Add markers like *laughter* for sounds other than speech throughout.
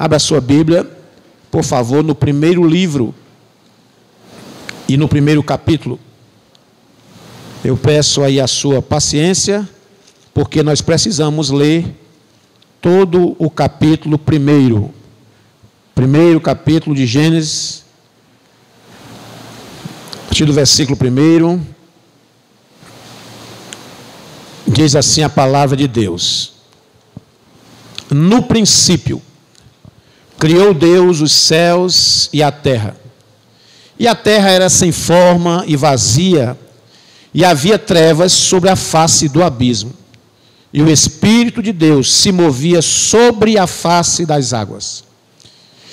Abra sua Bíblia, por favor, no primeiro livro e no primeiro capítulo. Eu peço aí a sua paciência, porque nós precisamos ler todo o capítulo primeiro. Primeiro capítulo de Gênesis, a partir do versículo primeiro, diz assim a palavra de Deus. No princípio, criou Deus os céus e a terra. E a terra era sem forma e vazia, e havia trevas sobre a face do abismo. E o Espírito de Deus se movia sobre a face das águas.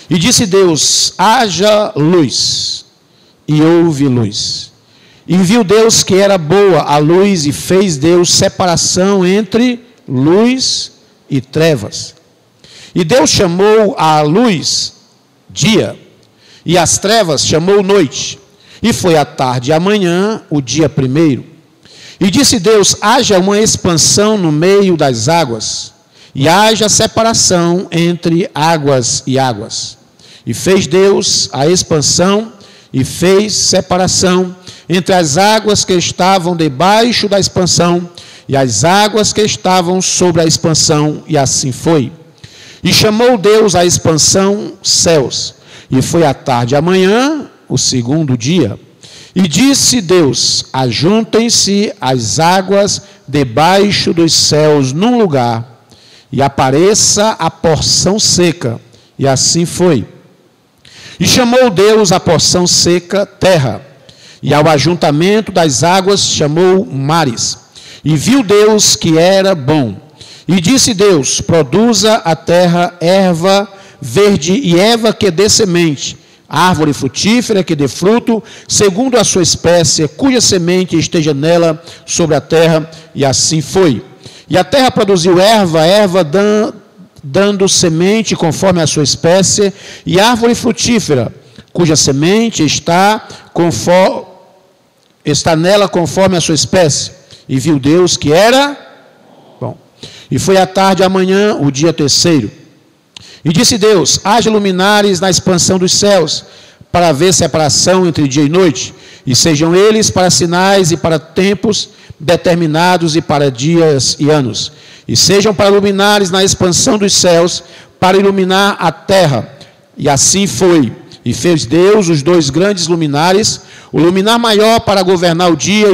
E disse Deus: haja luz, e houve luz. E viu Deus que era boa a luz, e fez Deus separação entre luz e trevas. E Deus chamou a luz dia, e as trevas chamou noite. E foi a tarde e amanhã, o dia primeiro. E disse Deus: haja uma expansão no meio das águas, e haja separação entre águas e águas. E fez Deus a expansão e fez separação entre as águas que estavam debaixo da expansão e as águas que estavam sobre a expansão, e assim foi. E chamou Deus a expansão céus, e foi à tarde amanhã, o segundo dia. E disse Deus: Ajuntem-se as águas debaixo dos céus num lugar, e apareça a porção seca. E assim foi. E chamou Deus a porção seca terra, e ao ajuntamento das águas chamou mares. E viu Deus que era bom. E disse Deus: Produza a terra erva verde e erva que dê semente, árvore frutífera que dê fruto, segundo a sua espécie, cuja semente esteja nela sobre a terra. E assim foi. E a terra produziu erva, erva dando, dando semente conforme a sua espécie, e árvore frutífera, cuja semente está, conforme, está nela conforme a sua espécie. E viu Deus que era e foi à tarde amanhã, o dia terceiro. E disse Deus: haja luminares na expansão dos céus, para haver separação entre dia e noite, e sejam eles para sinais e para tempos determinados e para dias e anos. E sejam para luminares na expansão dos céus, para iluminar a terra. E assim foi. E fez Deus os dois grandes luminares, o luminar maior para governar o dia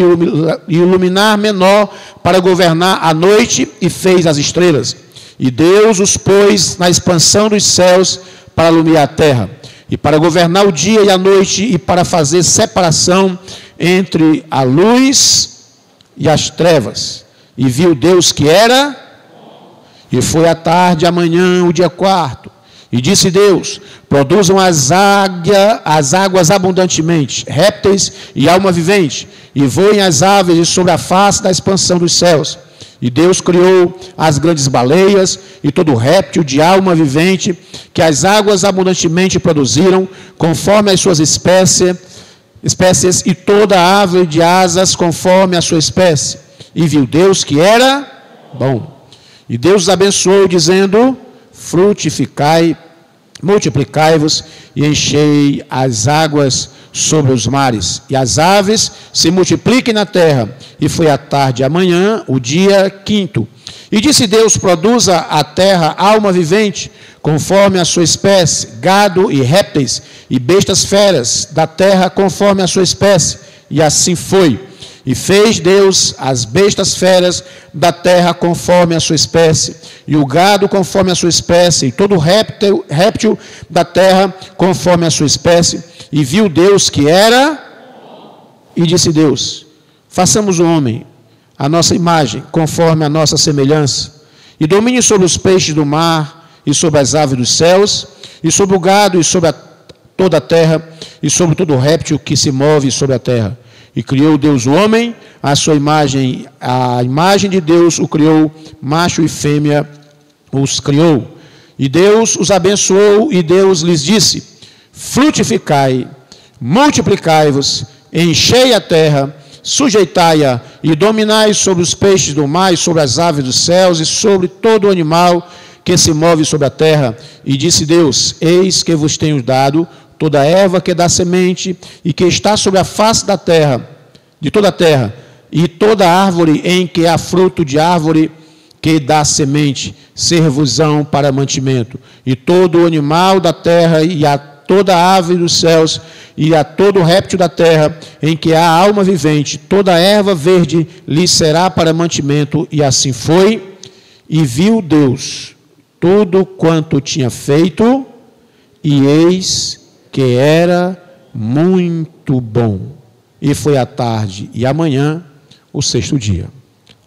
e o luminar menor para governar a noite, e fez as estrelas. E Deus os pôs na expansão dos céus para iluminar a terra, e para governar o dia e a noite, e para fazer separação entre a luz e as trevas. E viu Deus que era, e foi à tarde, amanhã, o dia quarto. E disse Deus: Produzam as, águia, as águas abundantemente, répteis e alma vivente, e voem as aves sobre a face da expansão dos céus. E Deus criou as grandes baleias e todo réptil de alma vivente que as águas abundantemente produziram, conforme as suas espécies, espécies e toda ave de asas conforme a sua espécie. E viu Deus que era bom. E Deus os abençoou, dizendo: frutificai, multiplicai-vos e enchei as águas sobre os mares, e as aves se multipliquem na terra. E foi a tarde amanhã, o dia quinto. E disse Deus: produza a terra alma vivente, conforme a sua espécie, gado e répteis, e bestas feras da terra, conforme a sua espécie. E assim foi. E fez Deus as bestas feras da terra conforme a sua espécie, e o gado conforme a sua espécie, e todo réptil, réptil da terra conforme a sua espécie. E viu Deus que era, e disse Deus: façamos o homem, a nossa imagem, conforme a nossa semelhança, e domine sobre os peixes do mar, e sobre as aves dos céus, e sobre o gado, e sobre a, toda a terra, e sobre todo réptil que se move sobre a terra. E criou Deus o homem, a sua imagem, a imagem de Deus o criou, macho e fêmea os criou. E Deus os abençoou, e Deus lhes disse: Frutificai, multiplicai-vos, enchei a terra, sujeitai-a e dominai sobre os peixes do mar, e sobre as aves dos céus, e sobre todo animal que se move sobre a terra. E disse Deus: Eis que vos tenho dado toda erva que dá semente e que está sobre a face da terra, de toda a terra, e toda árvore em que há fruto de árvore que dá semente, servosão para mantimento, e todo animal da terra e a toda ave dos céus e a todo réptil da terra em que há alma vivente, toda erva verde lhe será para mantimento, e assim foi. E viu Deus tudo quanto tinha feito, e eis que era muito bom. E foi a tarde e amanhã o sexto dia.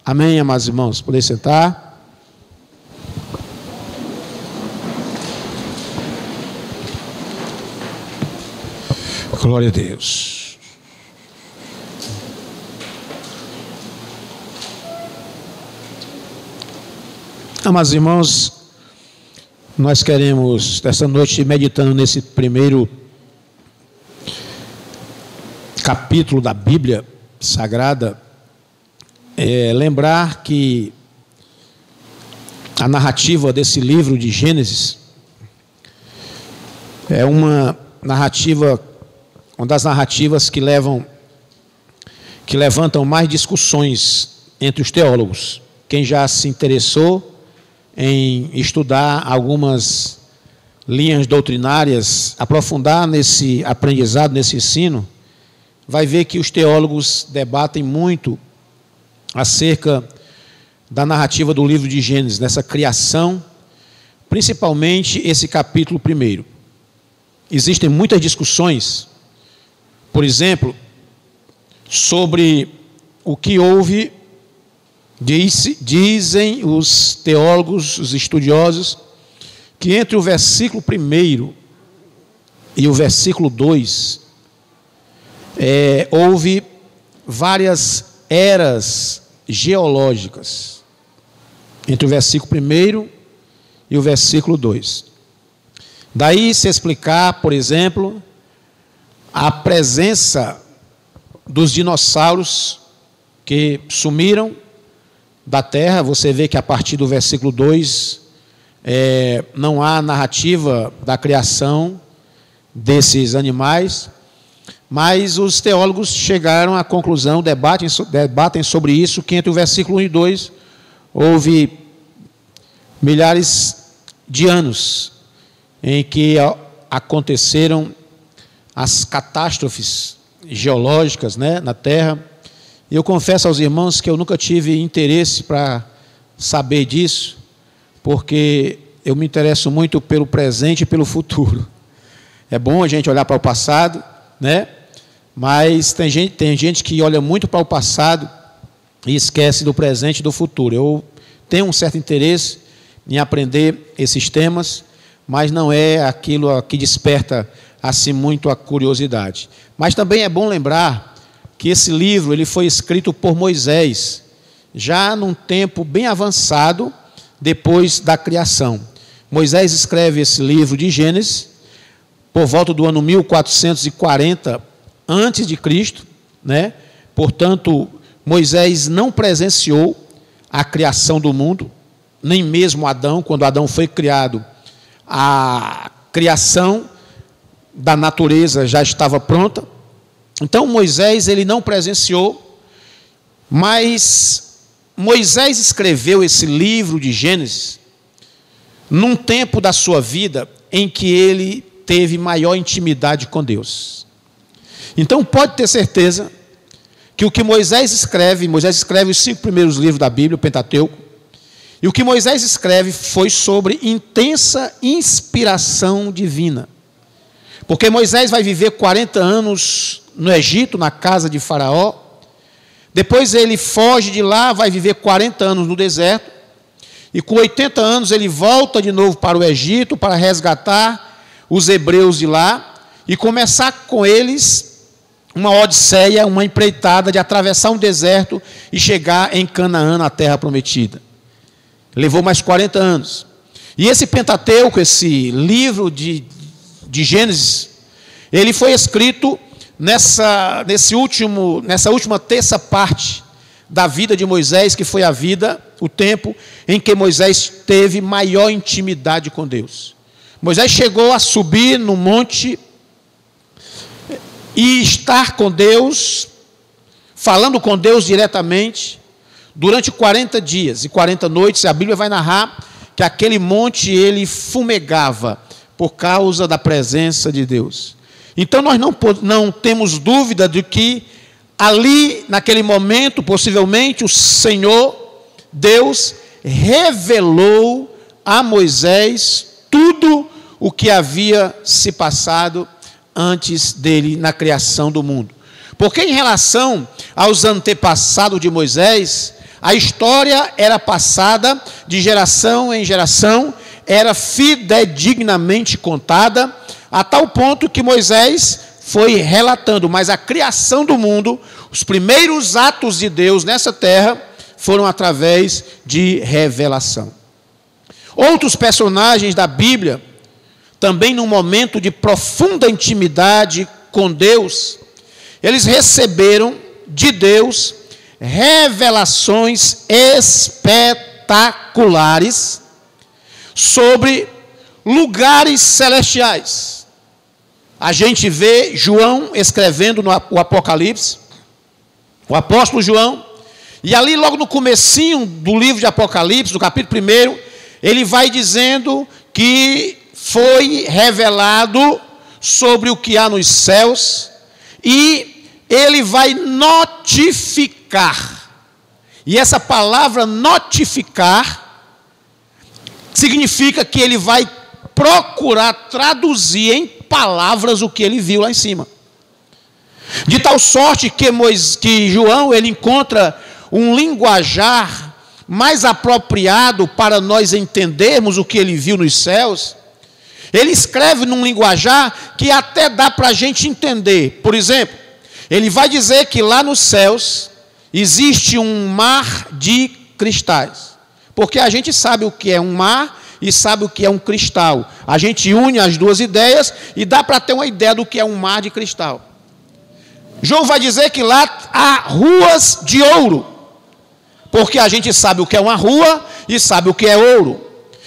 Amém, amados irmãos? Poder sentar? Glória a Deus. Amados irmãos, nós queremos, essa noite, meditando nesse primeiro capítulo da Bíblia Sagrada, é, lembrar que a narrativa desse livro de Gênesis é uma narrativa uma das narrativas que levam que levantam mais discussões entre os teólogos. Quem já se interessou em estudar algumas linhas doutrinárias, aprofundar nesse aprendizado, nesse ensino, vai ver que os teólogos debatem muito acerca da narrativa do livro de Gênesis, nessa criação, principalmente esse capítulo primeiro. Existem muitas discussões por exemplo, sobre o que houve, diz, dizem os teólogos, os estudiosos, que entre o versículo 1 e o versículo 2, é, houve várias eras geológicas. Entre o versículo 1 e o versículo 2. Daí se explicar, por exemplo, a presença dos dinossauros que sumiram da terra. Você vê que a partir do versículo 2 é, não há narrativa da criação desses animais, mas os teólogos chegaram à conclusão, debatem, debatem sobre isso, que entre o versículo 1 e 2 houve milhares de anos em que aconteceram as catástrofes geológicas né, na Terra. Eu confesso aos irmãos que eu nunca tive interesse para saber disso, porque eu me interesso muito pelo presente e pelo futuro. *laughs* É bom a gente olhar para o passado, né? Mas tem gente, tem gente que olha muito para o passado e esquece do presente e do futuro. Eu tenho um certo interesse em aprender esses temas, mas não é aquilo que desperta assim muito a curiosidade. Mas também é bom lembrar que esse livro ele foi escrito por Moisés, já num tempo bem avançado depois da criação. Moisés escreve esse livro de Gênesis por volta do ano 1440 antes de Cristo, né? Portanto, Moisés não presenciou a criação do mundo, nem mesmo Adão, quando Adão foi criado, a criação da natureza já estava pronta. Então Moisés ele não presenciou, mas Moisés escreveu esse livro de Gênesis num tempo da sua vida em que ele teve maior intimidade com Deus. Então pode ter certeza que o que Moisés escreve, Moisés escreve os cinco primeiros livros da Bíblia, o Pentateuco, e o que Moisés escreve foi sobre intensa inspiração divina. Porque Moisés vai viver 40 anos no Egito, na casa de Faraó. Depois ele foge de lá, vai viver 40 anos no deserto. E com 80 anos ele volta de novo para o Egito para resgatar os hebreus de lá e começar com eles uma odisseia, uma empreitada de atravessar um deserto e chegar em Canaã, na terra prometida. Levou mais 40 anos. E esse Pentateuco, esse livro de de Gênesis, ele foi escrito nessa, nesse último, nessa última terça parte da vida de Moisés, que foi a vida o tempo em que Moisés teve maior intimidade com Deus. Moisés chegou a subir no monte e estar com Deus, falando com Deus diretamente, durante 40 dias e 40 noites. A Bíblia vai narrar que aquele monte ele fumegava por causa da presença de Deus. Então nós não, não temos dúvida de que ali, naquele momento, possivelmente, o Senhor, Deus, revelou a Moisés tudo o que havia se passado antes dele na criação do mundo. Porque em relação aos antepassados de Moisés, a história era passada de geração em geração, era fidedignamente contada, a tal ponto que Moisés foi relatando, mas a criação do mundo, os primeiros atos de Deus nessa terra, foram através de revelação. Outros personagens da Bíblia, também num momento de profunda intimidade com Deus, eles receberam de Deus revelações espetaculares sobre lugares celestiais. A gente vê João escrevendo no o Apocalipse, o apóstolo João, e ali logo no comecinho do livro de Apocalipse, do capítulo 1, ele vai dizendo que foi revelado sobre o que há nos céus e ele vai notificar. E essa palavra notificar significa que ele vai procurar traduzir em palavras o que ele viu lá em cima. De tal sorte que, Moisés, que João ele encontra um linguajar mais apropriado para nós entendermos o que ele viu nos céus. Ele escreve num linguajar que até dá para a gente entender. Por exemplo, ele vai dizer que lá nos céus existe um mar de cristais. Porque a gente sabe o que é um mar e sabe o que é um cristal. A gente une as duas ideias e dá para ter uma ideia do que é um mar de cristal. João vai dizer que lá há ruas de ouro. Porque a gente sabe o que é uma rua e sabe o que é ouro.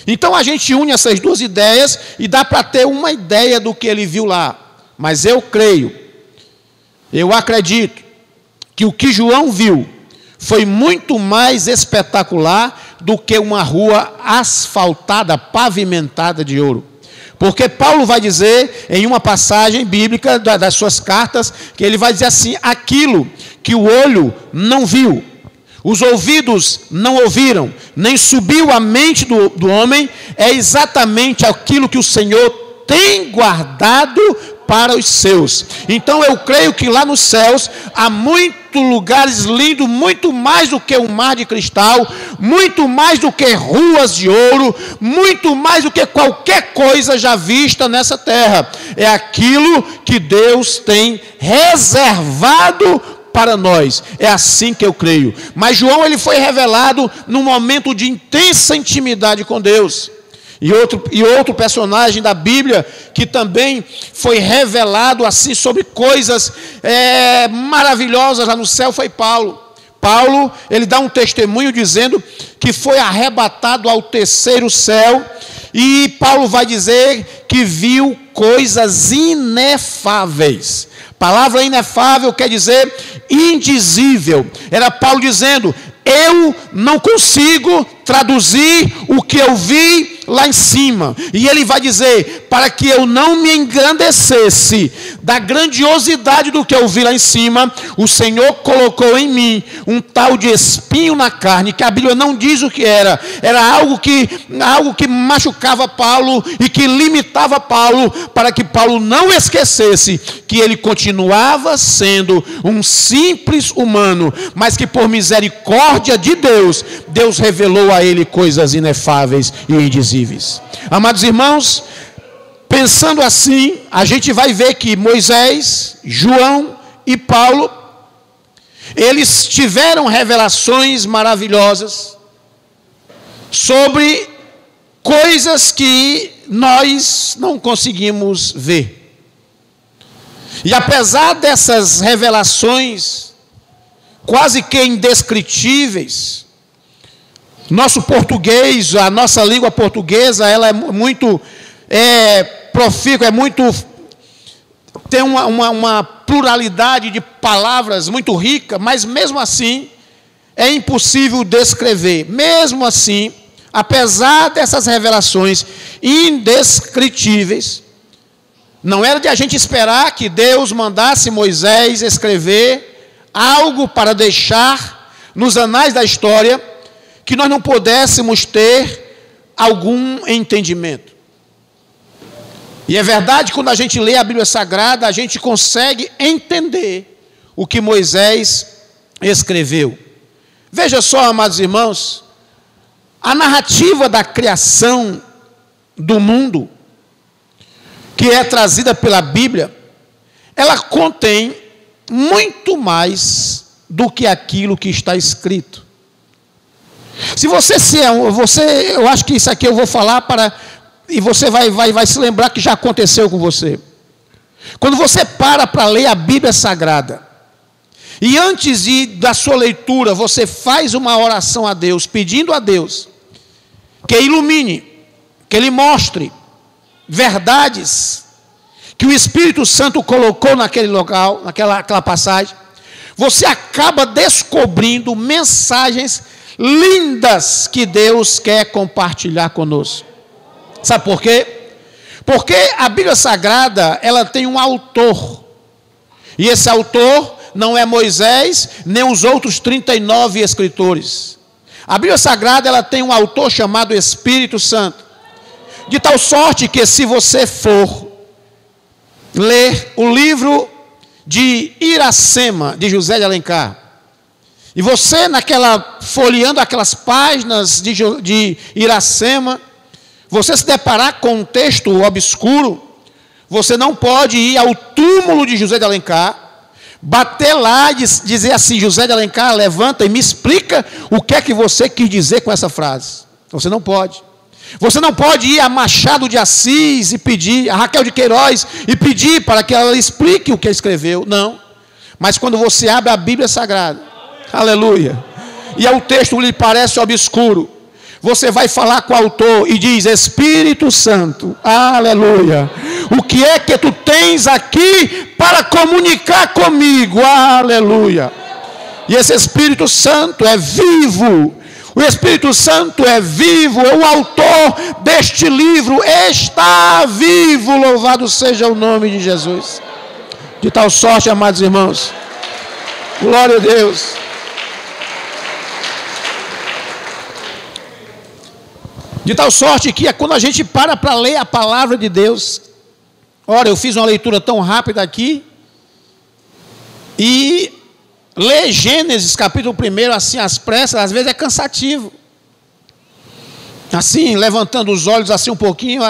Então a gente une essas duas ideias e dá para ter uma ideia do que ele viu lá. Mas eu creio eu acredito que o que João viu foi muito mais espetacular do que uma rua asfaltada, pavimentada de ouro. Porque Paulo vai dizer em uma passagem bíblica das suas cartas, que ele vai dizer assim: aquilo que o olho não viu, os ouvidos não ouviram, nem subiu à mente do, do homem, é exatamente aquilo que o Senhor tem guardado para os seus. Então eu creio que lá nos céus há muitos lugares lindos, muito mais do que um mar de cristal, muito mais do que ruas de ouro, muito mais do que qualquer coisa já vista nessa terra. É aquilo que Deus tem reservado para nós. É assim que eu creio. Mas João ele foi revelado num momento de intensa intimidade com Deus. E outro, e outro personagem da Bíblia que também foi revelado assim sobre coisas é, maravilhosas lá no céu foi Paulo. Paulo, ele dá um testemunho dizendo que foi arrebatado ao terceiro céu, e Paulo vai dizer que viu coisas inefáveis. Palavra inefável quer dizer indizível. Era Paulo dizendo: Eu não consigo traduzir o que eu vi lá em cima. E ele vai dizer: para que eu não me engrandecesse da grandiosidade do que eu vi lá em cima, o Senhor colocou em mim um tal de espinho na carne, que a Bíblia não diz o que era, era algo que, algo que machucava Paulo e que limitava Paulo, para que Paulo não esquecesse que ele continuava sendo um simples humano, mas que por misericórdia de Deus, Deus revelou a ele coisas inefáveis e indizíveis Amados irmãos, pensando assim, a gente vai ver que Moisés, João e Paulo, eles tiveram revelações maravilhosas sobre coisas que nós não conseguimos ver. E apesar dessas revelações quase que indescritíveis, Nosso português, a nossa língua portuguesa, ela é muito é, profícua, é muito. tem uma, uma, uma pluralidade de palavras muito rica, mas mesmo assim é impossível descrever. Mesmo assim, apesar dessas revelações indescritíveis, não era de a gente esperar que Deus mandasse Moisés escrever algo para deixar nos anais da história que nós não pudéssemos ter algum entendimento. E é verdade, quando a gente lê a Bíblia Sagrada, a gente consegue entender o que Moisés escreveu. Veja só, amados irmãos, a narrativa da criação do mundo, que é trazida pela Bíblia, ela contém muito mais do que aquilo que está escrito. Se você se é você, eu acho que isso aqui eu vou falar para e você vai, vai, vai se lembrar que já aconteceu com você. Quando você para para ler a Bíblia Sagrada, e antes de, da sua leitura, você faz uma oração a Deus, pedindo a Deus que ilumine, que Ele mostre verdades que o Espírito Santo colocou naquele local, naquela aquela passagem, você acaba descobrindo mensagens lindas que Deus quer compartilhar conosco. Sabe por quê? Porque a Bíblia Sagrada, ela tem um autor. E esse autor não é Moisés, nem os outros 39 escritores. A Bíblia Sagrada, ela tem um autor chamado Espírito Santo. De tal sorte que se você for ler o livro de Iracema, de José de Alencar, e você, naquela, folheando aquelas páginas de, de Iracema, você se deparar com um texto obscuro, você não pode ir ao túmulo de José de Alencar, bater lá e dizer assim: José de Alencar, levanta e me explica o que é que você quis dizer com essa frase. Você não pode. Você não pode ir a Machado de Assis e pedir, a Raquel de Queiroz e pedir para que ela explique o que escreveu. Não. Mas quando você abre a Bíblia Sagrada, Aleluia. E o texto lhe parece obscuro. Você vai falar com o autor e diz: Espírito Santo, aleluia. O que é que tu tens aqui para comunicar comigo? Aleluia. E esse Espírito Santo é vivo. O Espírito Santo é vivo, é o autor deste livro está vivo. Louvado seja o nome de Jesus. De tal sorte, amados irmãos. Glória a Deus. De tal sorte que é quando a gente para para ler a palavra de Deus, ora, eu fiz uma leitura tão rápida aqui, e ler Gênesis capítulo 1 assim às pressas, às vezes é cansativo. Assim, levantando os olhos assim um pouquinho,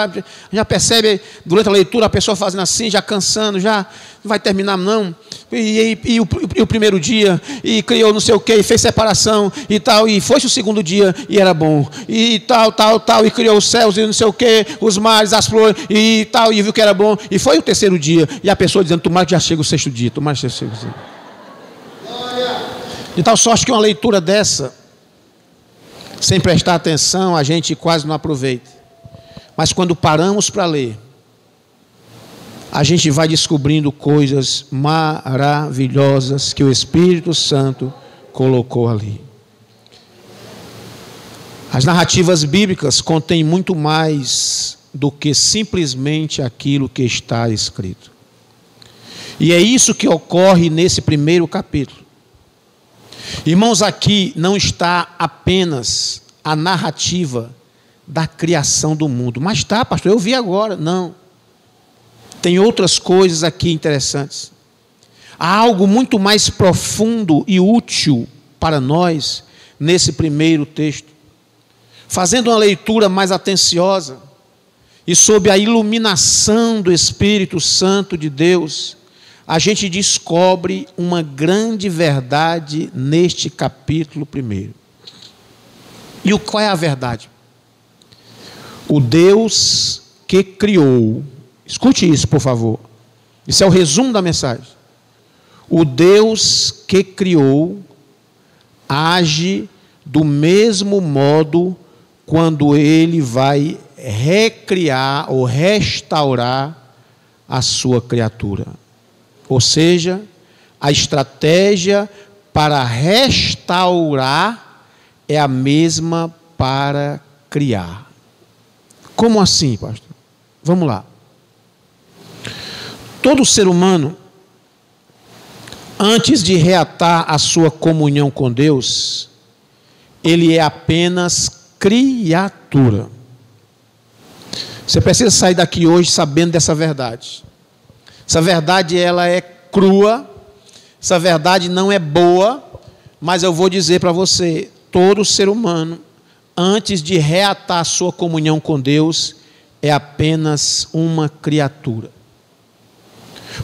já percebe durante a leitura a pessoa fazendo assim, já cansando, já não vai terminar não. E, e, e, o, e o, primeiro dia, e criou não sei o que, e fez separação e tal, e foi-se o segundo dia e era bom, e tal, tal, tal, e criou os céus e não sei o que, os mares, as flores, e tal, e viu que era bom, e foi o terceiro dia, e a pessoa dizendo, tomara que já chega o sexto dia, tomara que já chega o sexto dia. De tal sorte que uma leitura dessa sem prestar atenção, a gente quase não aproveita. Mas quando paramos para ler, a gente vai descobrindo coisas maravilhosas que o Espírito Santo colocou ali. As narrativas bíblicas contêm muito mais do que simplesmente aquilo que está escrito. E é isso que ocorre nesse primeiro capítulo. Irmãos, aqui não está apenas a narrativa da criação do mundo. Mas está, pastor, eu vi agora. Não. Tem outras coisas aqui interessantes. Há algo muito mais profundo e útil para nós nesse primeiro texto. Fazendo uma leitura mais atenciosa e sob a iluminação do Espírito Santo de Deus, a gente descobre uma grande verdade neste capítulo primeiro. E o qual é a verdade? O Deus que criou, escute isso, por favor. Isso é o resumo da mensagem. O Deus que criou age do mesmo modo quando ele vai recriar ou restaurar a sua criatura. Ou seja, a estratégia para restaurar é a mesma para criar. Como assim, pastor? Vamos lá. Todo ser humano, antes de reatar a sua comunhão com Deus, ele é apenas criatura. Você precisa sair daqui hoje sabendo dessa verdade. Essa verdade ela é crua, essa verdade não é boa, mas eu vou dizer para você, todo ser humano, antes de reatar sua comunhão com Deus, é apenas uma criatura.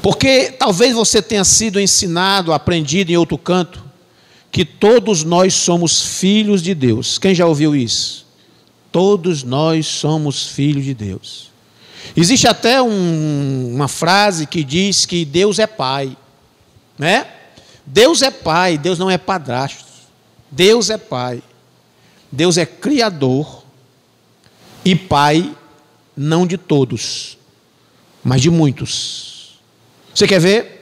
Porque talvez você tenha sido ensinado, aprendido em outro canto, que todos nós somos filhos de Deus. Quem já ouviu isso? Todos nós somos filhos de Deus. Existe até um, uma frase que diz que Deus é pai, né? Deus é pai, Deus não é padrasto. Deus é pai. Deus é criador e pai não de todos, mas de muitos. Você quer ver?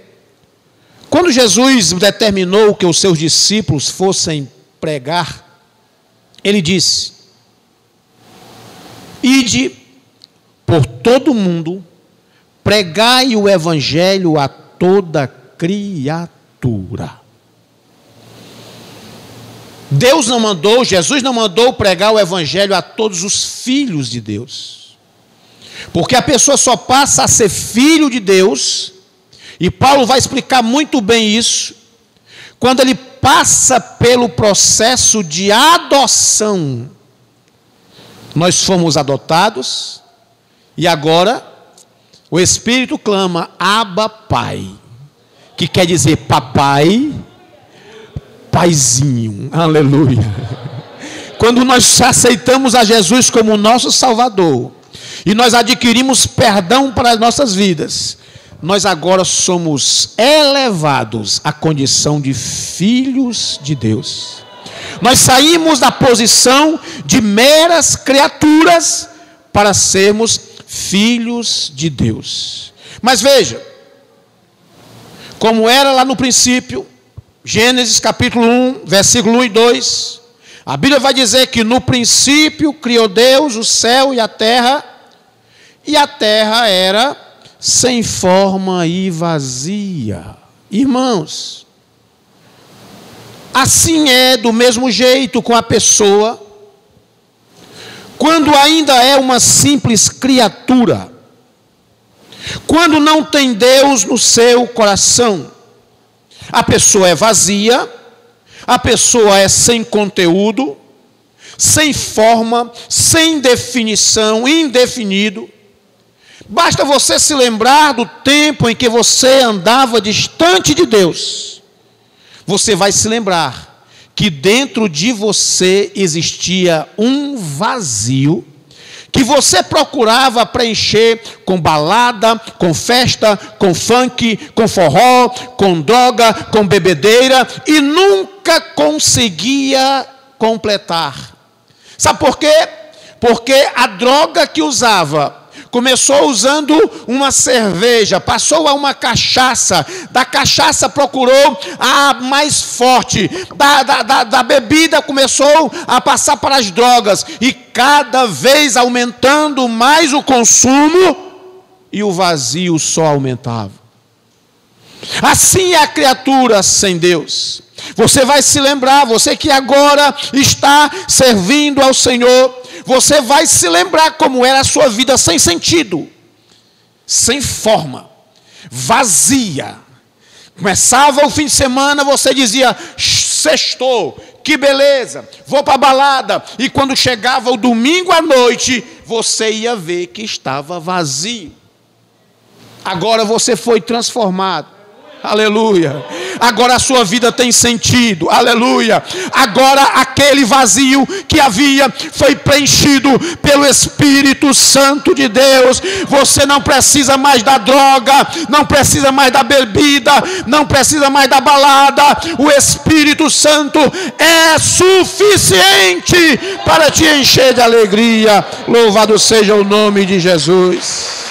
Quando Jesus determinou que os seus discípulos fossem pregar, ele disse: Ide por todo o mundo, pregai o evangelho a toda criatura. Deus não mandou, Jesus não mandou pregar o evangelho a todos os filhos de Deus. Porque a pessoa só passa a ser filho de Deus, e Paulo vai explicar muito bem isso, quando ele passa pelo processo de adoção. Nós fomos adotados, e agora o Espírito clama: Abba, Pai, que quer dizer papai, paizinho, aleluia. *laughs* Quando nós aceitamos a Jesus como nosso Salvador, e nós adquirimos perdão para as nossas vidas, nós agora somos elevados à condição de filhos de Deus. Nós saímos da posição de meras criaturas para sermos filhos de Deus. Mas veja, como era lá no princípio, Gênesis capítulo 1, versículo 1 e 2, a Bíblia vai dizer que no princípio criou Deus o céu e a terra, e a terra era sem forma e vazia. Irmãos, assim é do mesmo jeito com a pessoa, quando ainda é uma simples criatura, quando não tem Deus no seu coração, a pessoa é vazia, a pessoa é sem conteúdo, sem forma, sem definição, indefinido. Basta você se lembrar do tempo em que você andava distante de Deus. Você vai se lembrar que dentro de você existia um vazio que você procurava preencher com balada, com festa, com funk, com forró, com droga, com bebedeira e nunca conseguia completar. Sabe por quê? Porque a droga que usava Começou usando uma cerveja, passou a uma cachaça, da cachaça procurou a mais forte, da, da, da, da bebida começou a passar para as drogas, e cada vez aumentando mais o consumo, e o vazio só aumentava. Assim é a criatura sem Deus. Você vai se lembrar, você que agora está servindo ao Senhor, você vai se lembrar como era a sua vida sem sentido, sem forma, vazia. Começava o fim de semana, você dizia: sextou, que beleza, vou para a balada. E quando chegava o domingo à noite, você ia ver que estava vazio. Agora você foi transformado. Aleluia. agora a sua vida tem sentido, aleluia. Agora aquele vazio que havia foi preenchido pelo Espírito Santo de Deus. Você não precisa mais da droga, não precisa mais da bebida, não precisa mais da balada. O Espírito Santo é suficiente para te encher de alegria. Louvado seja o nome de Jesus.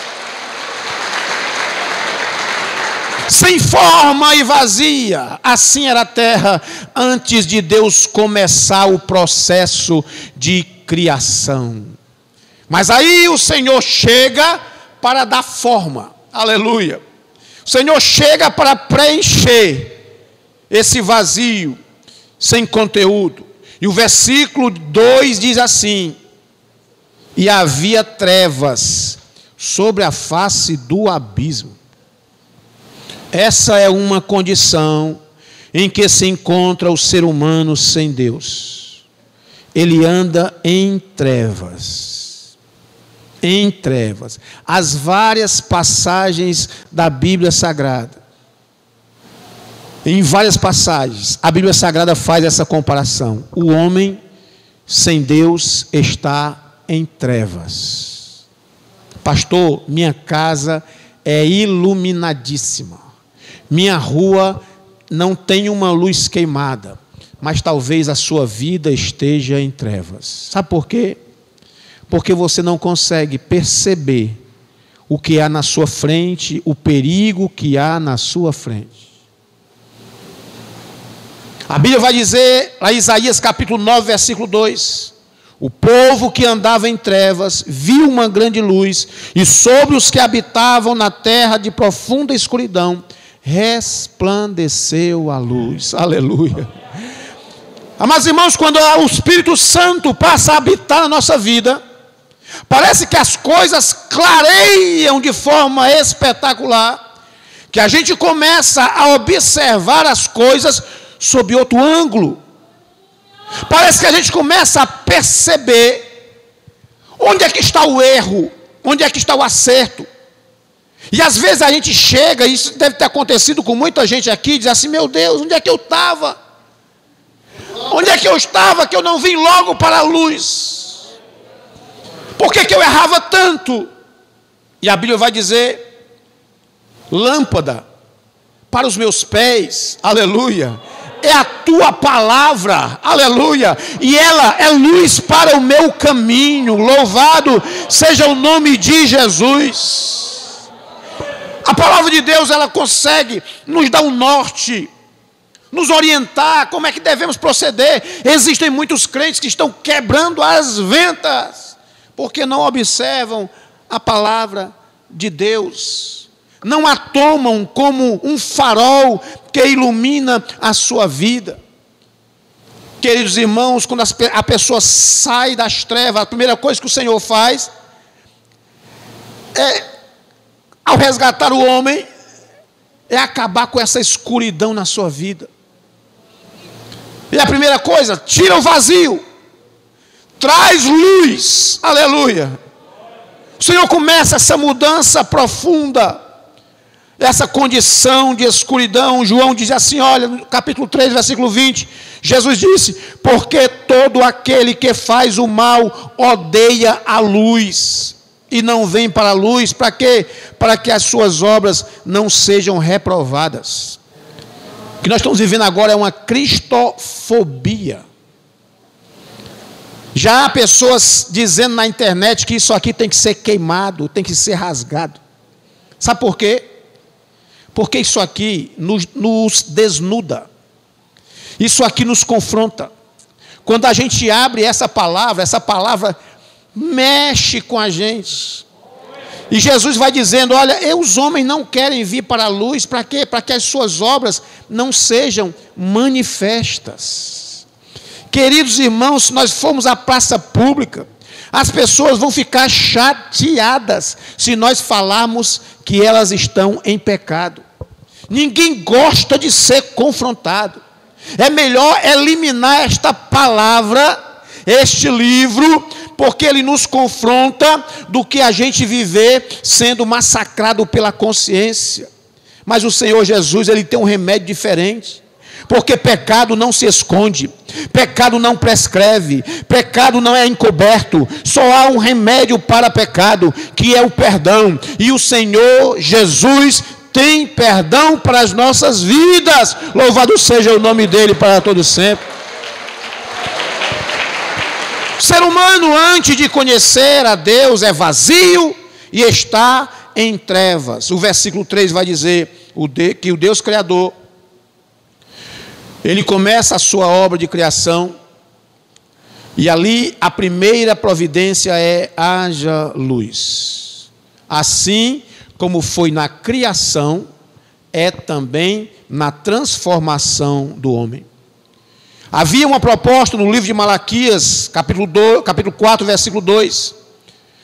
Sem forma e vazia. Assim era a terra antes de Deus começar o processo de criação. Mas aí o Senhor chega para dar forma. Aleluia. O Senhor chega para preencher esse vazio sem conteúdo. E o versículo 2 diz assim: E havia trevas sobre a face do abismo. Essa é uma condição em que se encontra o ser humano sem Deus. Ele anda em trevas. Em trevas. As várias passagens da Bíblia Sagrada. Em várias passagens, a Bíblia Sagrada faz essa comparação. O homem sem Deus está em trevas. Pastor, minha casa é iluminadíssima. Minha rua não tem uma luz queimada, mas talvez a sua vida esteja em trevas. Sabe por quê? Porque você não consegue perceber o que há na sua frente, o perigo que há na sua frente. A Bíblia vai dizer, lá Isaías capítulo 9, versículo 2: O povo que andava em trevas viu uma grande luz, e sobre os que habitavam na terra de profunda escuridão resplandeceu a luz. Aleluia. Amados irmãos, quando o Espírito Santo passa a habitar na nossa vida, parece que as coisas clareiam de forma espetacular, que a gente começa a observar as coisas sob outro ângulo. Parece que a gente começa a perceber onde é que está o erro, onde é que está o acerto. E às vezes a gente chega, e isso deve ter acontecido com muita gente aqui, diz assim: meu Deus, onde é que eu estava? Onde é que eu estava que eu não vim logo para a luz? Por que, que eu errava tanto? E a Bíblia vai dizer: lâmpada para os meus pés, aleluia, é a tua palavra, aleluia, e ela é luz para o meu caminho, louvado seja o nome de Jesus. A palavra de Deus, ela consegue nos dar um norte, nos orientar como é que devemos proceder. Existem muitos crentes que estão quebrando as ventas, porque não observam a palavra de Deus. Não a tomam como um farol que ilumina a sua vida. Queridos irmãos, quando a pessoa sai das trevas, a primeira coisa que o Senhor faz é ao resgatar o homem, é acabar com essa escuridão na sua vida. E a primeira coisa, tira o vazio, traz luz, aleluia. O Senhor começa essa mudança profunda, essa condição de escuridão. João diz assim: olha, no capítulo 3, versículo 20, Jesus disse: Porque todo aquele que faz o mal odeia a luz e não vem para a luz, para quê? Para que as suas obras não sejam reprovadas. O que nós estamos vivendo agora é uma cristofobia. Já há pessoas dizendo na internet que isso aqui tem que ser queimado, tem que ser rasgado. Sabe por quê? Porque isso aqui nos, nos desnuda. Isso aqui nos confronta. Quando a gente abre essa palavra, essa palavra mexe com a gente. E Jesus vai dizendo: Olha, os homens não querem vir para a luz, para quê? Para que as suas obras não sejam manifestas. Queridos irmãos, se nós formos à praça pública, as pessoas vão ficar chateadas se nós falarmos que elas estão em pecado. Ninguém gosta de ser confrontado. É melhor eliminar esta palavra este livro, porque ele nos confronta do que a gente viver sendo massacrado pela consciência. Mas o Senhor Jesus, ele tem um remédio diferente. Porque pecado não se esconde, pecado não prescreve, pecado não é encoberto, só há um remédio para pecado, que é o perdão. E o Senhor Jesus tem perdão para as nossas vidas. Louvado seja o nome dele para todo sempre. O ser humano, antes de conhecer a Deus, é vazio e está em trevas. O versículo 3 vai dizer que o Deus Criador, ele começa a sua obra de criação, e ali a primeira providência é haja luz. Assim como foi na criação, é também na transformação do homem. Havia uma proposta no livro de Malaquias, capítulo, 2, capítulo 4, versículo 2,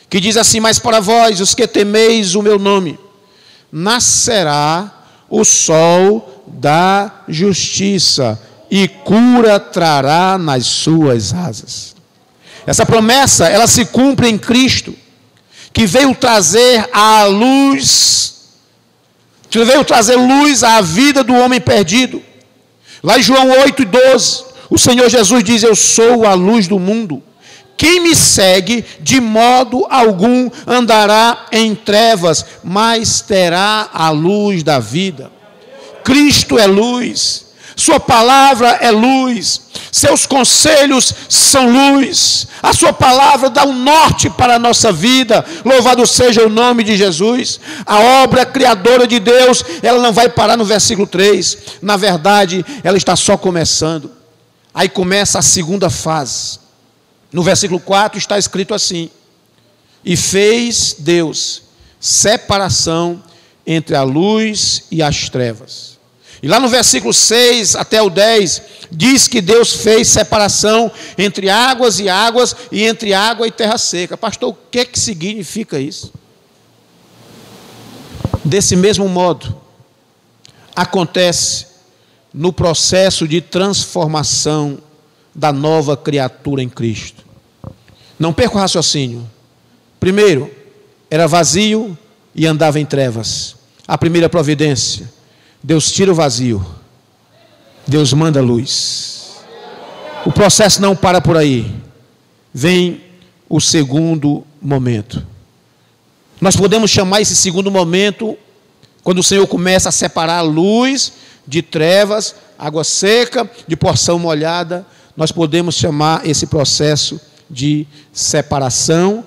que diz assim: Mas para vós, os que temeis o meu nome, nascerá o sol da justiça, e cura trará nas suas asas. Essa promessa, ela se cumpre em Cristo que veio trazer a luz, que veio trazer luz à vida do homem perdido. Lá em João 8 e 12, o Senhor Jesus diz: Eu sou a luz do mundo. Quem me segue, de modo algum andará em trevas, mas terá a luz da vida. Cristo é luz. Sua palavra é luz, seus conselhos são luz, a Sua palavra dá um norte para a nossa vida. Louvado seja o nome de Jesus. A obra criadora de Deus, ela não vai parar no versículo 3, na verdade, ela está só começando. Aí começa a segunda fase. No versículo 4 está escrito assim: E fez Deus separação entre a luz e as trevas. E lá no versículo 6 até o 10, diz que Deus fez separação entre águas e águas e entre água e terra seca. Pastor, o que, que significa isso? Desse mesmo modo, acontece no processo de transformação da nova criatura em Cristo. Não perca o raciocínio. Primeiro, era vazio e andava em trevas. A primeira providência Deus tira o vazio, Deus manda luz. O processo não para por aí. Vem o segundo momento. Nós podemos chamar esse segundo momento quando o Senhor começa a separar luz de trevas, água seca de porção molhada. Nós podemos chamar esse processo de separação,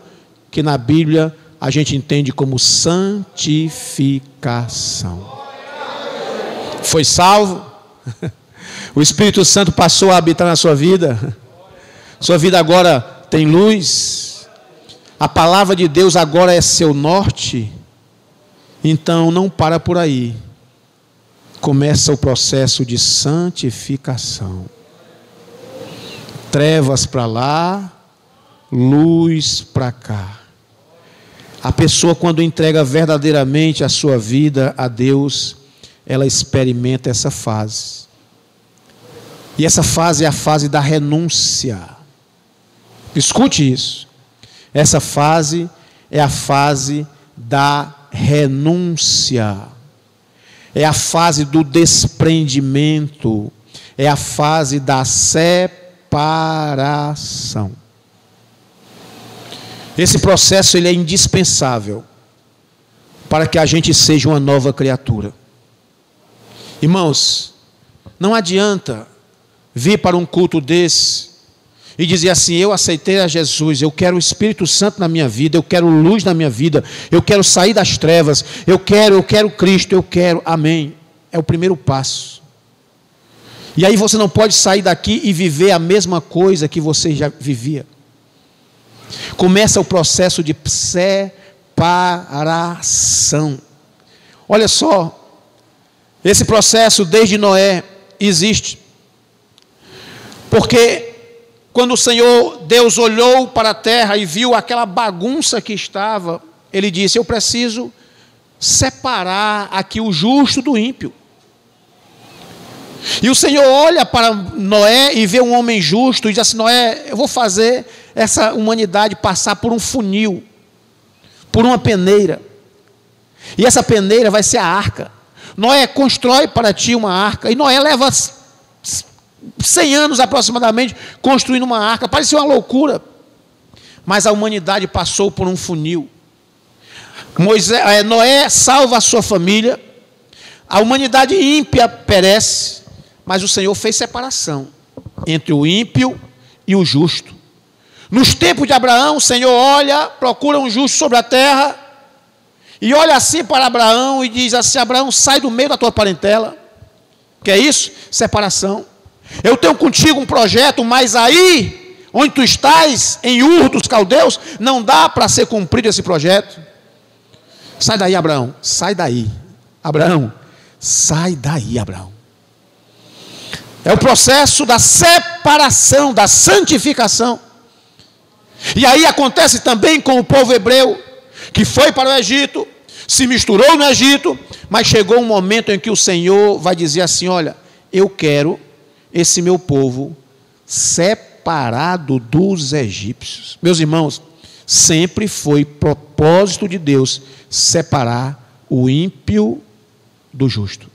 que na Bíblia a gente entende como santificação. Foi salvo, *laughs* o Espírito Santo passou a habitar na sua vida, sua vida agora tem luz, a palavra de Deus agora é seu norte, então não para por aí, começa o processo de santificação. Trevas para lá, luz para cá. A pessoa, quando entrega verdadeiramente a sua vida a Deus, ela experimenta essa fase. E essa fase é a fase da renúncia. Escute isso. Essa fase é a fase da renúncia. É a fase do desprendimento. É a fase da separação. Esse processo ele é indispensável para que a gente seja uma nova criatura. Irmãos, não adianta vir para um culto desse e dizer assim: Eu aceitei a Jesus, eu quero o Espírito Santo na minha vida, eu quero luz na minha vida, eu quero sair das trevas, eu quero, eu quero Cristo, eu quero, amém. É o primeiro passo. E aí você não pode sair daqui e viver a mesma coisa que você já vivia. Começa o processo de separação. Olha só, esse processo, desde Noé, existe. Porque quando o Senhor Deus olhou para a terra e viu aquela bagunça que estava, ele disse: Eu preciso separar aqui o justo do ímpio. E o Senhor olha para Noé e vê um homem justo e diz assim: Noé, eu vou fazer essa humanidade passar por um funil, por uma peneira. E essa peneira vai ser a arca. Noé constrói para ti uma arca, e Noé leva 100 anos aproximadamente construindo uma arca, parecia uma loucura. Mas a humanidade passou por um funil. Moisés, é, Noé salva a sua família, a humanidade ímpia perece, mas o Senhor fez separação entre o ímpio e o justo. Nos tempos de Abraão, o Senhor olha, procura um justo sobre a terra, e olha assim para Abraão e diz assim: Abraão, sai do meio da tua parentela. Que é isso? Separação. Eu tenho contigo um projeto, mas aí, onde tu estás, em Ur dos Caldeus, não dá para ser cumprido esse projeto. Sai daí, Abraão, sai daí. Abraão, sai daí, Abraão. É o processo da separação, da santificação. E aí acontece também com o povo hebreu, que foi para o Egito, se misturou no Egito, mas chegou um momento em que o Senhor vai dizer assim: Olha, eu quero esse meu povo separado dos egípcios. Meus irmãos, sempre foi propósito de Deus separar o ímpio do justo.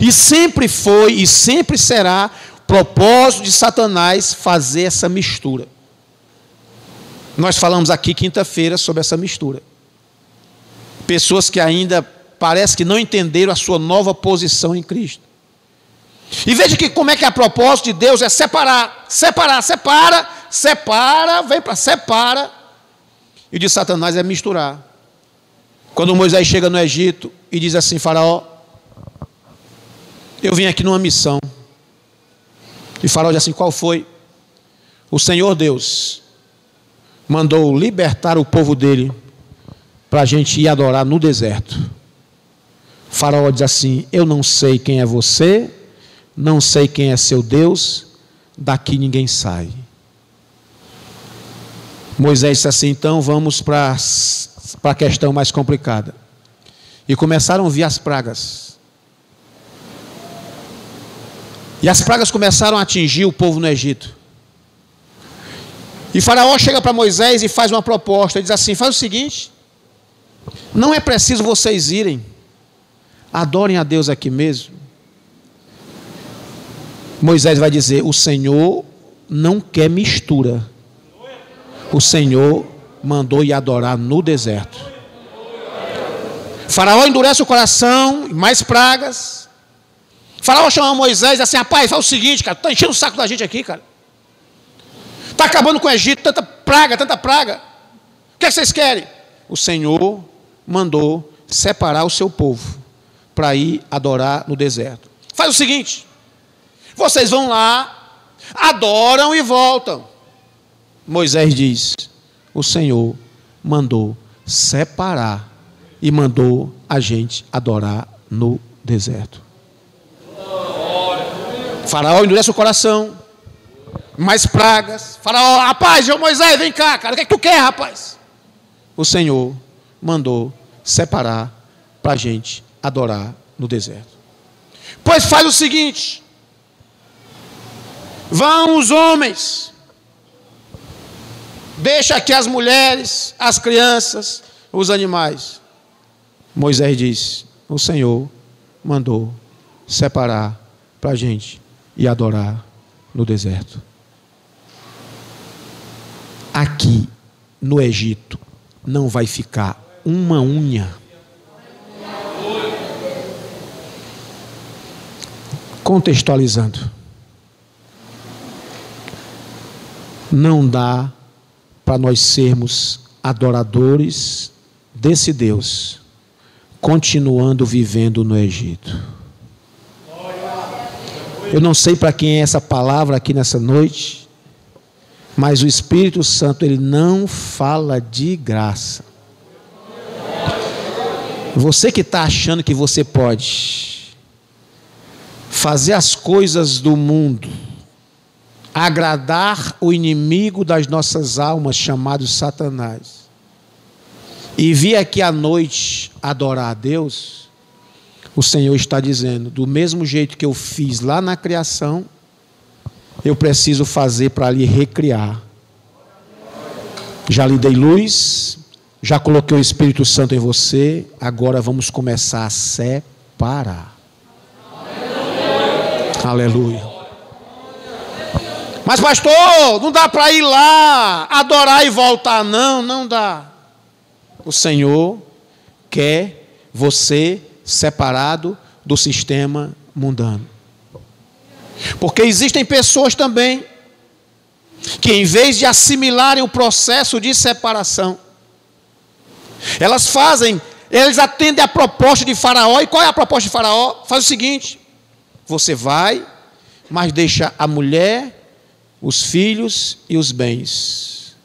E sempre foi e sempre será propósito de Satanás fazer essa mistura. Nós falamos aqui quinta-feira sobre essa mistura. Pessoas que ainda parece que não entenderam a sua nova posição em Cristo. E veja que como é que a propósito de Deus é separar, separar, separa, separa, vem para separa. E de Satanás é misturar. Quando Moisés chega no Egito e diz assim: Faraó, eu vim aqui numa missão. E Faraó diz assim: qual foi? O Senhor Deus mandou libertar o povo dele para a gente ir adorar no deserto. Faraó diz assim: Eu não sei quem é você, não sei quem é seu Deus, daqui ninguém sai. Moisés disse assim: então vamos para a questão mais complicada. E começaram a vir as pragas. E as pragas começaram a atingir o povo no Egito. E Faraó chega para Moisés e faz uma proposta. Ele diz assim: faz o seguinte: não é preciso vocês irem, adorem a Deus aqui mesmo. Moisés vai dizer: O Senhor não quer mistura. O Senhor mandou ir adorar no deserto. Faraó endurece o coração, mais pragas. Faraó chama Moisés e assim: Rapaz, faz o seguinte, cara, está enchendo o saco da gente aqui, cara. Está acabando com o Egito, tanta praga, tanta praga. O que, é que vocês querem? O Senhor mandou separar o seu povo para ir adorar no deserto. Faz o seguinte: vocês vão lá, adoram e voltam. Moisés diz: O Senhor mandou separar e mandou a gente adorar no deserto. Faraó endurece o coração. Mais pragas. Faraó, rapaz, eu Moisés, vem cá, cara. O que, é que tu quer, rapaz? O Senhor mandou separar para a gente adorar no deserto. Pois faz o seguinte: Vão os homens. Deixa aqui as mulheres, as crianças, os animais. Moisés disse: O Senhor mandou separar para a gente e adorar no deserto. Aqui no Egito não vai ficar uma unha. Contextualizando. Não dá para nós sermos adoradores desse Deus, continuando vivendo no Egito. Eu não sei para quem é essa palavra aqui nessa noite, mas o Espírito Santo ele não fala de graça. Você que está achando que você pode fazer as coisas do mundo, agradar o inimigo das nossas almas, chamado Satanás, e vir aqui à noite adorar a Deus, o Senhor está dizendo: do mesmo jeito que eu fiz lá na criação, eu preciso fazer para lhe recriar. Já lhe dei luz, já coloquei o Espírito Santo em você, agora vamos começar a separar. parar. Aleluia. Mas, pastor, não dá para ir lá, adorar e voltar. Não, não dá. O Senhor quer você separado do sistema mundano. Porque existem pessoas também que, em vez de assimilarem o processo de separação, elas fazem, eles atendem a proposta de Faraó. E qual é a proposta de Faraó? Faz o seguinte: você vai, mas deixa a mulher, os filhos e os bens.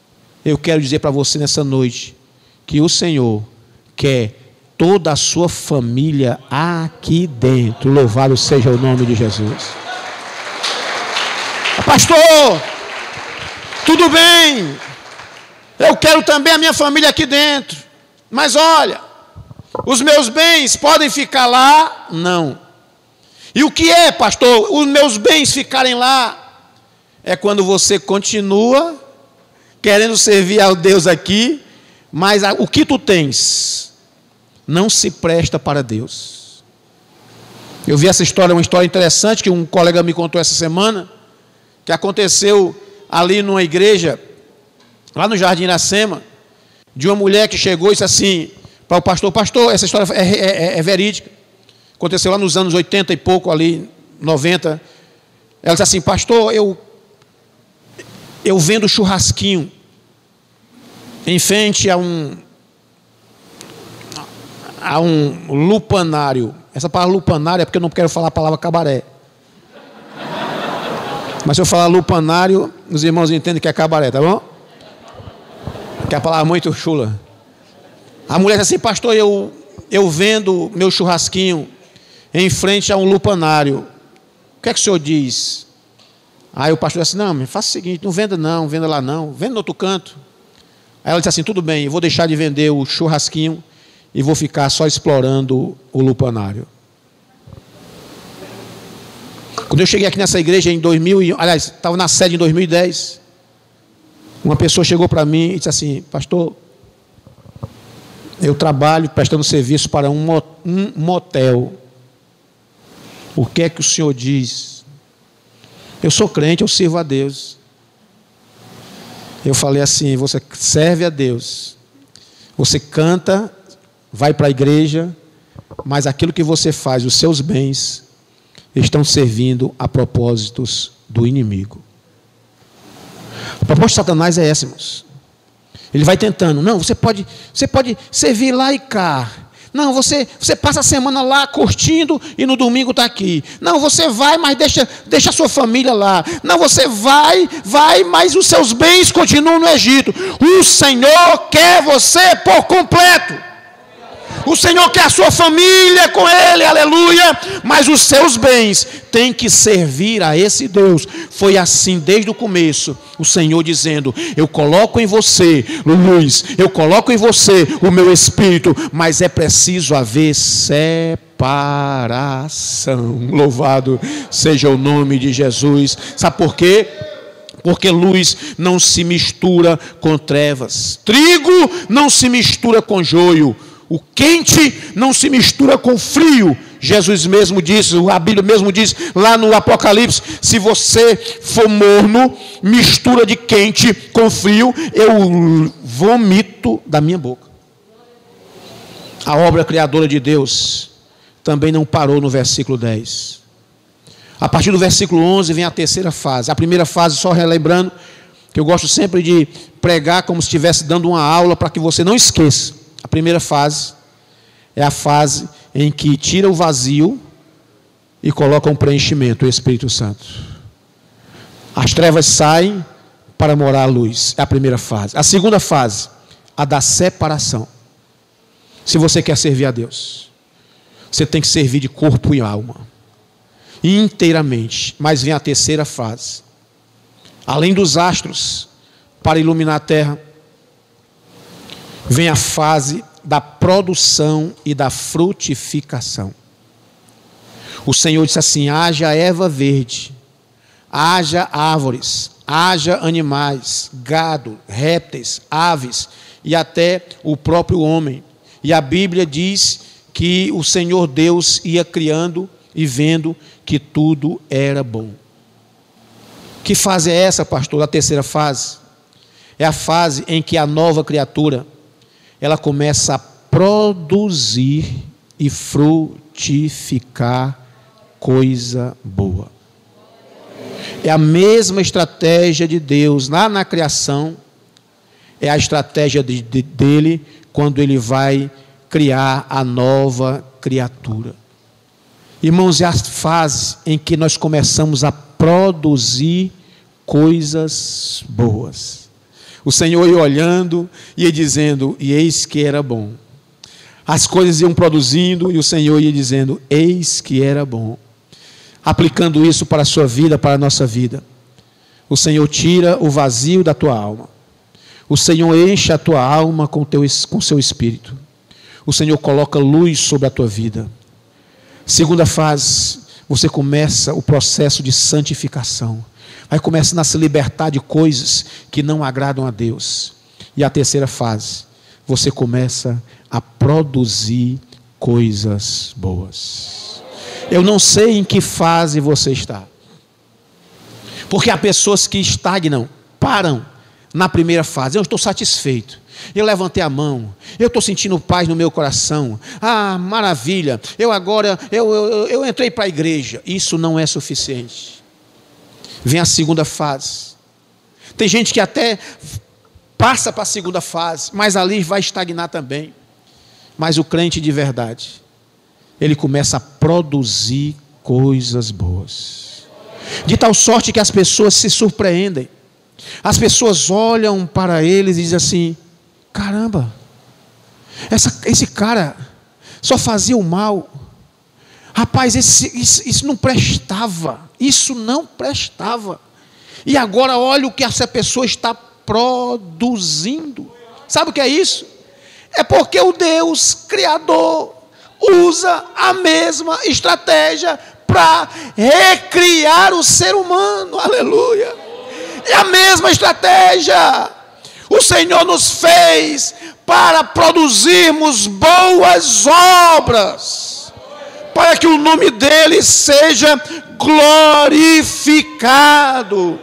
Eu quero dizer para você nessa noite que o Senhor quer toda a sua família aqui dentro. Louvado seja o nome de Jesus. Pastor, tudo bem. Eu quero também a minha família aqui dentro. Mas olha, os meus bens podem ficar lá? Não. E o que é, pastor? Os meus bens ficarem lá? É quando você continua querendo servir ao Deus aqui, mas o que tu tens não se presta para Deus. Eu vi essa história, uma história interessante que um colega me contou essa semana, que aconteceu ali numa igreja, lá no Jardim Iracema, de uma mulher que chegou e disse assim para o pastor: Pastor, essa história é, é, é, é verídica. Aconteceu lá nos anos 80 e pouco, ali, 90. Ela disse assim: Pastor, eu, eu vendo churrasquinho em frente a um, a um lupanário. Essa palavra lupanário é porque eu não quero falar a palavra cabaré. Mas se eu falar lupanário, os irmãos entendem que é cabaré, tá bom? Que é a palavra muito chula. A mulher disse assim, pastor, eu, eu vendo meu churrasquinho em frente a um lupanário. O que é que o senhor diz? Aí o pastor disse, não, faça o seguinte, não venda não, venda lá não, venda no outro canto. Aí ela disse assim, tudo bem, eu vou deixar de vender o churrasquinho e vou ficar só explorando o lupanário. Quando eu cheguei aqui nessa igreja em 2000, aliás, estava na sede em 2010, uma pessoa chegou para mim e disse assim: Pastor, eu trabalho prestando serviço para um motel. O que é que o senhor diz? Eu sou crente, eu sirvo a Deus. Eu falei assim: você serve a Deus, você canta, vai para a igreja, mas aquilo que você faz, os seus bens, estão servindo a propósitos do inimigo. A proposta de Satanás é essa, irmãos. Ele vai tentando. Não, você pode, você pode servir lá e cá. Não, você, você passa a semana lá curtindo e no domingo está aqui. Não, você vai, mas deixa, deixa a sua família lá. Não, você vai, vai, mas os seus bens continuam no Egito. O Senhor quer você por completo. O Senhor quer a sua família com Ele, aleluia. Mas os seus bens têm que servir a esse Deus. Foi assim desde o começo. O Senhor dizendo: Eu coloco em você luz, eu coloco em você o meu espírito, mas é preciso haver separação. Louvado seja o nome de Jesus. Sabe por quê? porque luz não se mistura com trevas, trigo não se mistura com joio, o quente não se mistura com frio. Jesus mesmo disse, a Bíblia mesmo diz lá no Apocalipse: se você for morno, mistura de quente com frio, eu vomito da minha boca. A obra criadora de Deus também não parou no versículo 10. A partir do versículo 11 vem a terceira fase. A primeira fase, só relembrando, que eu gosto sempre de pregar como se estivesse dando uma aula para que você não esqueça. A primeira fase é a fase em que tira o vazio e coloca um preenchimento, o Espírito Santo. As trevas saem para morar a luz. É a primeira fase. A segunda fase, a da separação. Se você quer servir a Deus, você tem que servir de corpo e alma, inteiramente. Mas vem a terceira fase. Além dos astros para iluminar a terra, vem a fase da produção e da frutificação. O Senhor disse assim: haja erva verde, haja árvores, haja animais, gado, répteis, aves e até o próprio homem. E a Bíblia diz que o Senhor Deus ia criando e vendo que tudo era bom. Que fase é essa, pastor? A terceira fase. É a fase em que a nova criatura ela começa a produzir e frutificar coisa boa. É a mesma estratégia de Deus lá na criação, é a estratégia de, de, dele quando ele vai criar a nova criatura. Irmãos, é a fase em que nós começamos a produzir coisas boas. O Senhor ia olhando e ia dizendo, e eis que era bom. As coisas iam produzindo e o Senhor ia dizendo, eis que era bom aplicando isso para a sua vida, para a nossa vida. O Senhor tira o vazio da tua alma. O Senhor enche a tua alma com teu com seu espírito. O Senhor coloca luz sobre a tua vida. Segunda fase, você começa o processo de santificação. Vai começando a se libertar de coisas que não agradam a Deus. E a terceira fase, você começa a produzir coisas boas. Eu não sei em que fase você está. Porque há pessoas que estagnam, param na primeira fase. Eu estou satisfeito. Eu levantei a mão, eu estou sentindo paz no meu coração. Ah, maravilha! Eu agora, eu, eu, eu entrei para a igreja. Isso não é suficiente. Vem a segunda fase. Tem gente que até passa para a segunda fase, mas ali vai estagnar também. Mas o crente de verdade, ele começa a produzir coisas boas. De tal sorte que as pessoas se surpreendem. As pessoas olham para eles e dizem assim: caramba, essa, esse cara só fazia o mal. Rapaz, esse, isso, isso não prestava. Isso não prestava. E agora olha o que essa pessoa está produzindo. Sabe o que é isso? É porque o Deus Criador usa a mesma estratégia para recriar o ser humano. Aleluia. É a mesma estratégia. O Senhor nos fez para produzirmos boas obras, para que o nome dele seja glorificado.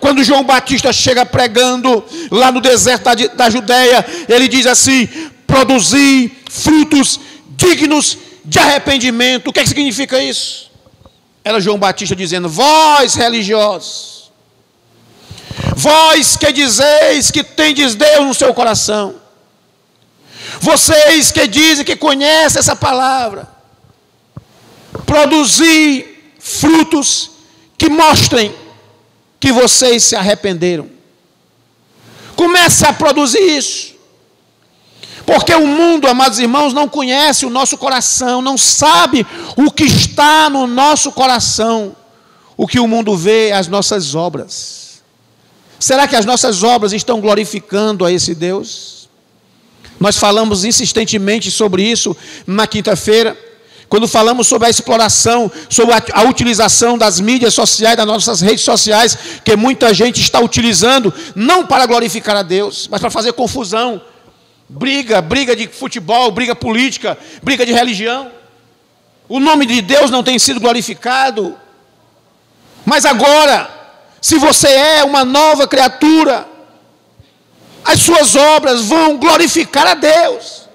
Quando João Batista chega pregando lá no deserto da, da Judéia, ele diz assim: produzir frutos dignos de arrependimento. O que, é que significa isso? Era João Batista dizendo: Vós religiosos, vós que dizeis que tendes Deus no seu coração, vocês que dizem que conhecem essa palavra, produzir frutos que mostrem que vocês se arrependeram. Comece a produzir isso. Porque o mundo, amados irmãos, não conhece o nosso coração, não sabe o que está no nosso coração. O que o mundo vê é as nossas obras. Será que as nossas obras estão glorificando a esse Deus? Nós falamos insistentemente sobre isso na quinta-feira, quando falamos sobre a exploração, sobre a, a, utilização das mídias sociais, das nossas redes sociais, que muita gente está utilizando, não para glorificar a Deus, mas para fazer confusão, briga, briga de futebol, briga política, briga de religião. O nome de Deus não tem sido glorificado. Mas agora, se você é uma nova criatura, as suas obras vão glorificar a Deus.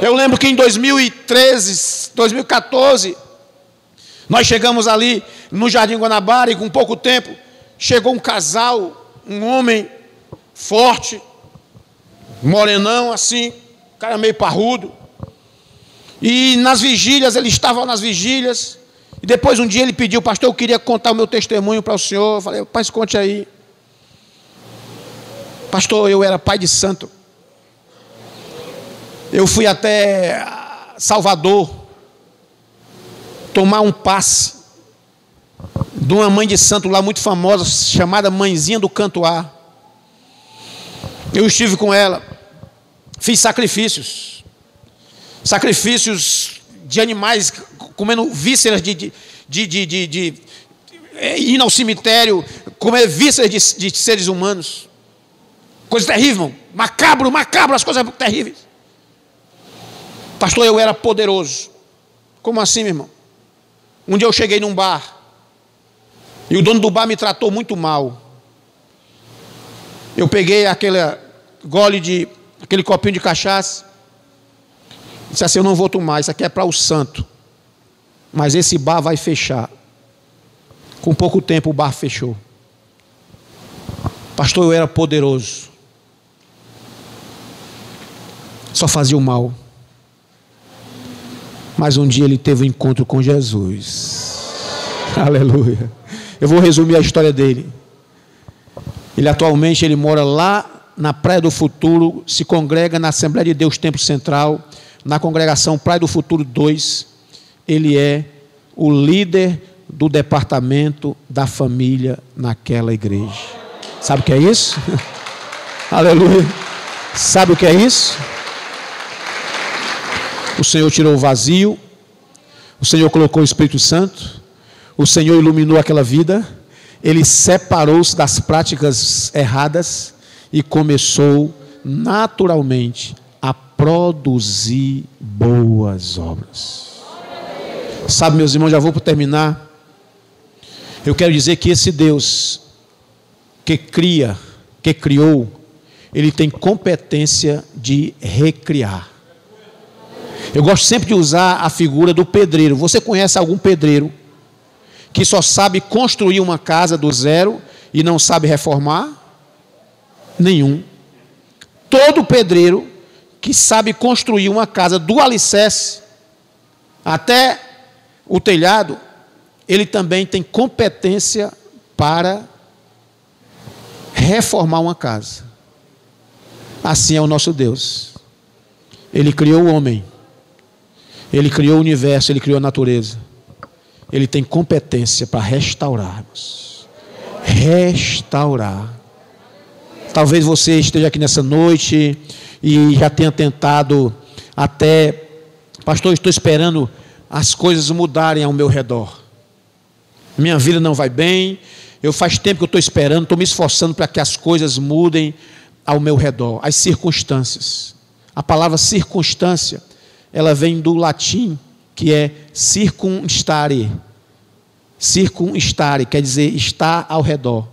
Eu lembro que em 2013, 2014, nós chegamos ali no Jardim Guanabara e com pouco tempo chegou um casal, um homem forte, morenão assim, cara meio parrudo. E nas vigílias, ele estava nas vigílias. E depois um dia ele pediu, pastor, eu queria contar o meu testemunho para o senhor. Eu falei, pai, conte aí. Pastor, eu era pai de santo. Eu fui até Salvador tomar um passe de uma mãe de santo lá muito famosa, chamada Mãezinha do Cantoar. Eu estive com ela, fiz sacrifícios, sacrifícios de animais comendo vísceras de, de, de, de, de, de é, ir ao cemitério, comer vísceras de, de seres humanos. Coisa terrível, macabro, macabro, as coisas terríveis. Pastor, eu era poderoso. Como assim, meu irmão? Um dia eu cheguei num bar e o dono do bar me tratou muito mal. Eu peguei aquele gole de aquele copinho de cachaça. Disse assim: Eu não vou tomar, isso aqui é para o santo. Mas esse bar vai fechar. Com pouco tempo o bar fechou. Pastor, eu era poderoso. Só fazia o mal. Mas um dia ele teve um encontro com Jesus. Aleluia. Eu vou resumir a história dele. Ele atualmente ele mora lá na Praia do Futuro, se congrega na Assembleia de Deus Templo Central, na congregação Praia do Futuro 2. Ele é o líder do departamento da família naquela igreja. Sabe o que é isso? *laughs* Aleluia. Sabe o que é isso? O Senhor tirou o vazio, o Senhor colocou o Espírito Santo, o Senhor iluminou aquela vida, ele separou-se das práticas erradas e começou naturalmente a produzir boas obras. Sabe, meus irmãos, já vou para terminar. Eu quero dizer que esse Deus que cria, que criou, ele tem competência de recriar. Eu gosto sempre de usar a figura do pedreiro. Você conhece algum pedreiro que só sabe construir uma casa do zero e não sabe reformar? Nenhum. Todo pedreiro que sabe construir uma casa do alicerce até o telhado, ele também tem competência para reformar uma casa. Assim é o nosso Deus. Ele criou o homem. Ele criou o universo, ele criou a natureza. Ele tem competência para restaurarmos. Restaurar. Talvez você esteja aqui nessa noite e já tenha tentado até, pastor, estou esperando as coisas mudarem ao meu redor. Minha vida não vai bem, eu faz tempo que eu estou esperando, estou me esforçando para que as coisas mudem ao meu redor, as circunstâncias. A palavra circunstância, ela vem do latim que é circunstare. Circunstare quer dizer estar ao redor.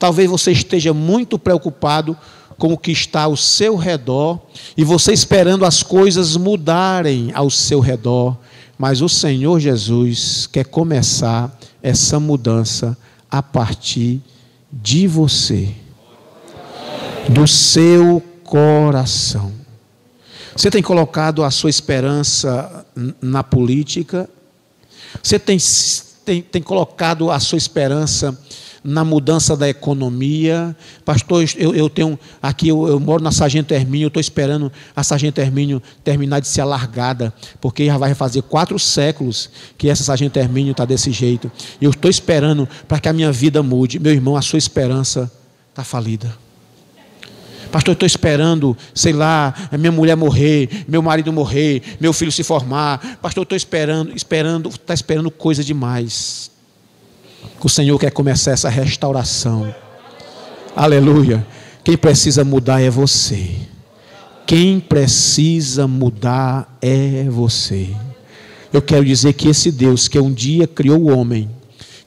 Talvez você esteja muito preocupado com o que está ao seu redor e você esperando as coisas mudarem ao seu redor, mas o Senhor Jesus quer começar essa mudança a partir de você, do seu coração. Você tem colocado a sua esperança na política? Você tem, tem, tem colocado a sua esperança na mudança da economia. Pastor, eu, eu tenho aqui, eu, eu, moro na Sargento Hermínio, eu estou esperando a Sargento Hermínio terminar de ser alargada, porque já vai fazer quatro séculos que essa Sargento Hermínio está desse jeito. Eu estou esperando para que a minha vida mude. Meu irmão, a sua esperança está falida. Pastor, eu estou esperando, sei lá, minha mulher morrer, meu marido morrer, meu filho se formar. Pastor, eu estou esperando, esperando, está esperando coisa demais. O Senhor quer começar essa restauração. Aleluia. Quem precisa mudar é você. Quem precisa mudar é você. Eu quero dizer que esse Deus que um dia criou o homem,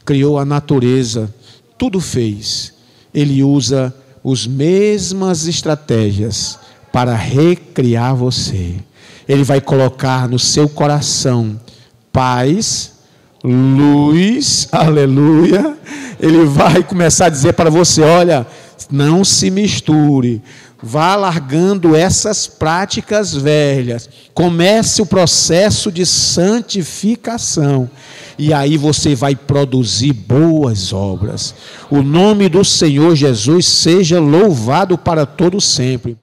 criou a natureza, tudo fez, ele usa as mesmas estratégias para recriar você. Ele vai colocar no seu coração paz, luz, *laughs* aleluia. Ele vai começar a dizer para você: olha, não se misture. Vá largando essas práticas velhas. Comece o processo de santificação e aí você vai produzir boas obras. O nome do Senhor Jesus seja louvado para todo sempre.